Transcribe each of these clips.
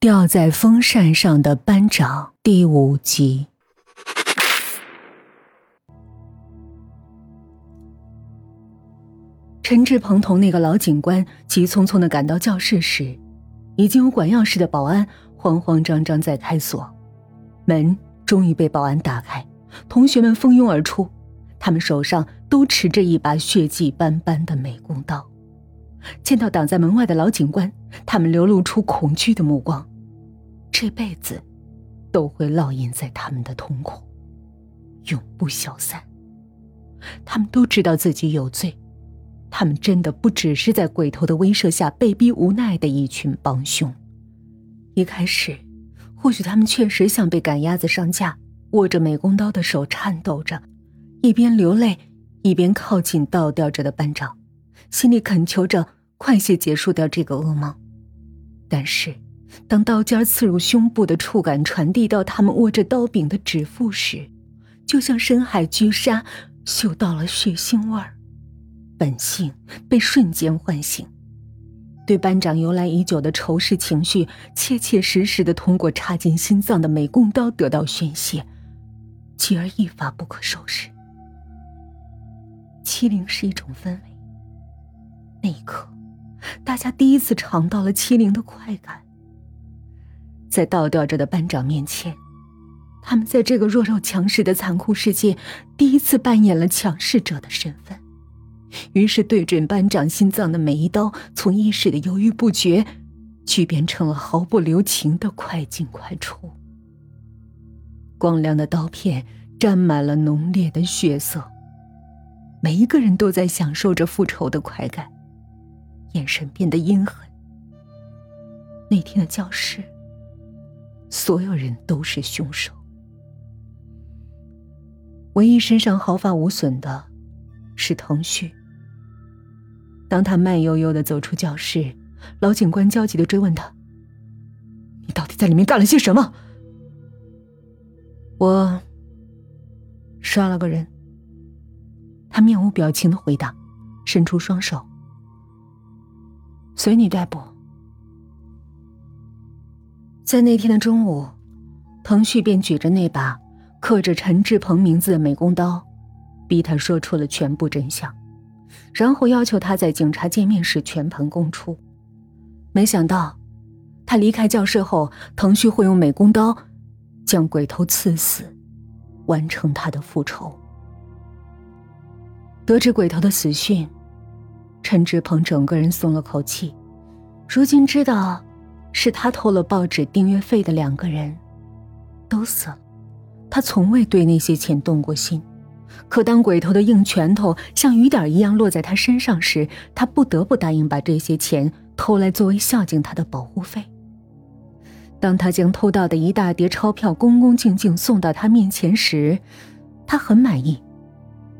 吊在风扇上的班长第五集。陈志鹏同那个老警官急匆匆的赶到教室时，已经有管钥匙的保安慌慌张张在开锁，门终于被保安打开，同学们蜂拥而出，他们手上都持着一把血迹斑斑的美工刀。见到挡在门外的老警官，他们流露出恐惧的目光。这辈子，都会烙印在他们的瞳孔，永不消散。他们都知道自己有罪，他们真的不只是在鬼头的威慑下被逼无奈的一群帮凶。一开始，或许他们确实像被赶鸭子上架，握着美工刀的手颤抖着，一边流泪，一边靠近倒吊着的班长，心里恳求着快些结束掉这个噩梦。但是。当刀尖刺入胸部的触感传递到他们握着刀柄的指腹时，就像深海巨鲨嗅到了血腥味儿，本性被瞬间唤醒，对班长由来已久的仇视情绪，切切实实的通过插进心脏的美工刀得到宣泄，继而一发不可收拾。欺凌是一种氛围，那一刻，大家第一次尝到了欺凌的快感。在倒吊着的班长面前，他们在这个弱肉强食的残酷世界，第一次扮演了强势者的身份。于是，对准班长心脏的每一刀，从一时的犹豫不决，剧变成了毫不留情的快进快出。光亮的刀片沾满了浓烈的血色，每一个人都在享受着复仇的快感，眼神变得阴狠。那天的教室。所有人都是凶手，唯一身上毫发无损的，是腾旭。当他慢悠悠的走出教室，老警官焦急的追问他：“你到底在里面干了些什么？”我杀了个人。他面无表情的回答，伸出双手：“随你逮捕。”在那天的中午，腾旭便举着那把刻着陈志鹏名字的美工刀，逼他说出了全部真相，然后要求他在警察见面时全盘供出。没想到，他离开教室后，腾旭会用美工刀将鬼头刺死，完成他的复仇。得知鬼头的死讯，陈志鹏整个人松了口气，如今知道。是他偷了报纸订阅费的两个人，都死了。他从未对那些钱动过心，可当鬼头的硬拳头像雨点一样落在他身上时，他不得不答应把这些钱偷来作为孝敬他的保护费。当他将偷到的一大叠钞票恭恭敬敬送到他面前时，他很满意，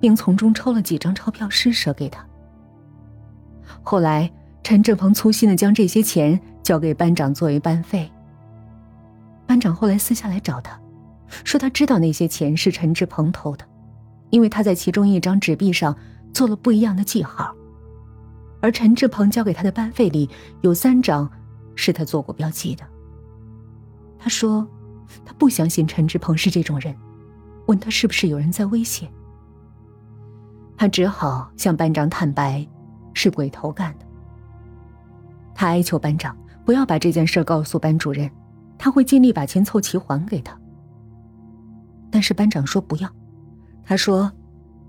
并从中抽了几张钞票施舍给他。后来，陈志鹏粗心的将这些钱。交给班长作为班费。班长后来私下来找他，说他知道那些钱是陈志鹏偷的，因为他在其中一张纸币上做了不一样的记号，而陈志鹏交给他的班费里有三张是他做过标记的。他说，他不相信陈志鹏是这种人，问他是不是有人在威胁。他只好向班长坦白，是鬼头干的。他哀求班长。不要把这件事告诉班主任，他会尽力把钱凑齐还给他。但是班长说不要，他说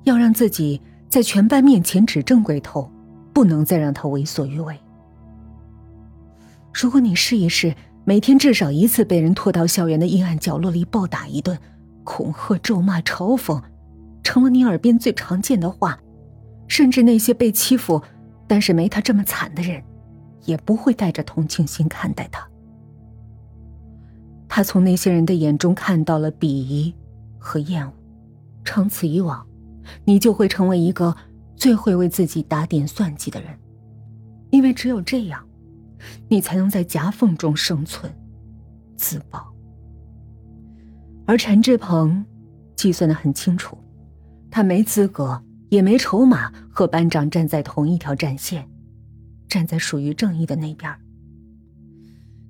要让自己在全班面前指证鬼头，不能再让他为所欲为。如果你试一试，每天至少一次被人拖到校园的阴暗角落里暴打一顿，恐吓、咒骂、嘲讽，成了你耳边最常见的话，甚至那些被欺负但是没他这么惨的人。也不会带着同情心看待他。他从那些人的眼中看到了鄙夷和厌恶，长此以往，你就会成为一个最会为自己打点算计的人，因为只有这样，你才能在夹缝中生存、自保。而陈志鹏计算的很清楚，他没资格，也没筹码和班长站在同一条战线。站在属于正义的那边。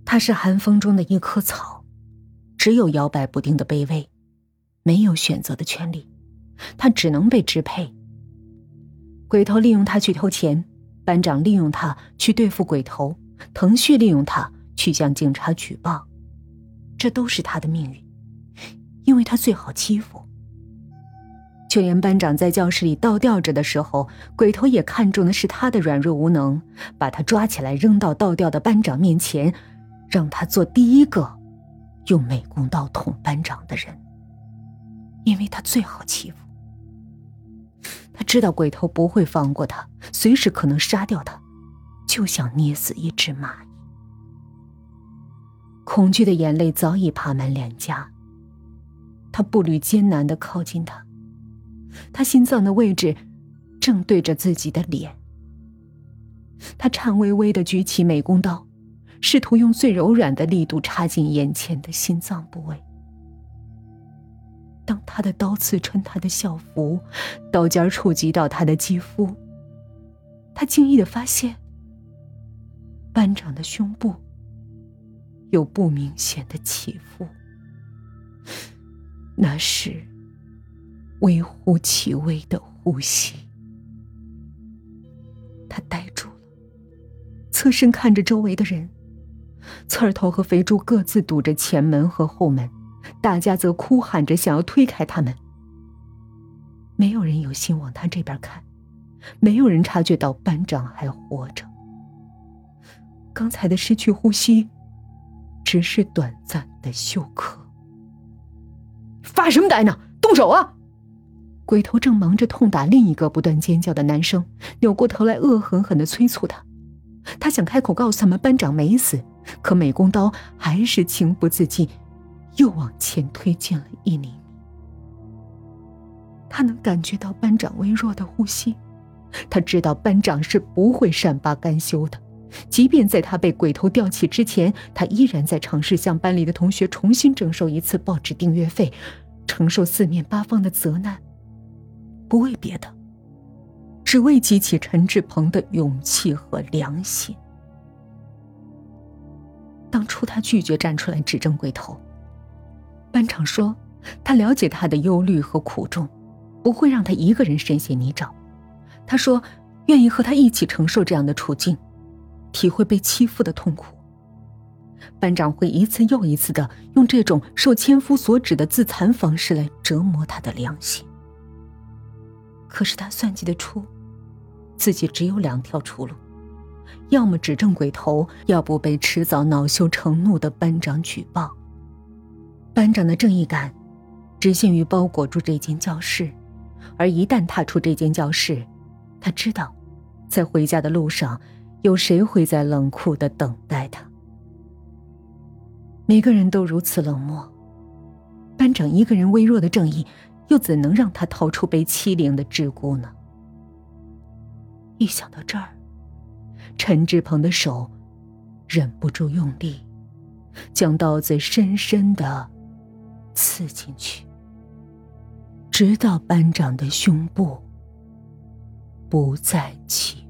他是寒风中的一棵草，只有摇摆不定的卑微，没有选择的权利，他只能被支配。鬼头利用他去偷钱，班长利用他去对付鬼头，藤旭利用他去向警察举报，这都是他的命运，因为他最好欺负。就连班长在教室里倒吊着的时候，鬼头也看中的是他的软弱无能，把他抓起来扔到倒吊的班长面前，让他做第一个用美工刀捅班长的人，因为他最好欺负。他知道鬼头不会放过他，随时可能杀掉他，就像捏死一只蚂蚁。恐惧的眼泪早已爬满脸颊，他步履艰难的靠近他。他心脏的位置正对着自己的脸。他颤巍巍的举起美工刀，试图用最柔软的力度插进眼前的心脏部位。当他的刀刺穿他的校服，刀尖触及到他的肌肤，他惊异的发现，班长的胸部有不明显的起伏，那是。微乎其微的呼吸，他呆住了，侧身看着周围的人。刺儿头和肥猪各自堵着前门和后门，大家则哭喊着想要推开他们。没有人有心往他这边看，没有人察觉到班长还活着。刚才的失去呼吸，只是短暂的休克。发什么呆呢？动手啊！鬼头正忙着痛打另一个不断尖叫的男生，扭过头来恶狠狠地催促他。他想开口告诉他们班长没死，可美工刀还是情不自禁，又往前推进了一厘米。他能感觉到班长微弱的呼吸，他知道班长是不会善罢甘休的，即便在他被鬼头吊起之前，他依然在尝试向班里的同学重新征收一次报纸订阅费，承受四面八方的责难。不为别的，只为激起陈志鹏的勇气和良心。当初他拒绝站出来指证鬼头，班长说他了解他的忧虑和苦衷，不会让他一个人深陷泥沼。他说愿意和他一起承受这样的处境，体会被欺负的痛苦。班长会一次又一次的用这种受千夫所指的自残方式来折磨他的良心。可是他算计得出，自己只有两条出路：要么指证鬼头，要不被迟早恼羞成怒的班长举报。班长的正义感，只限于包裹住这间教室，而一旦踏出这间教室，他知道，在回家的路上，有谁会在冷酷的等待他。每个人都如此冷漠，班长一个人微弱的正义。又怎能让他逃出被欺凌的桎梏呢？一想到这儿，陈志鹏的手忍不住用力，将刀子深深的刺进去，直到班长的胸部不再起。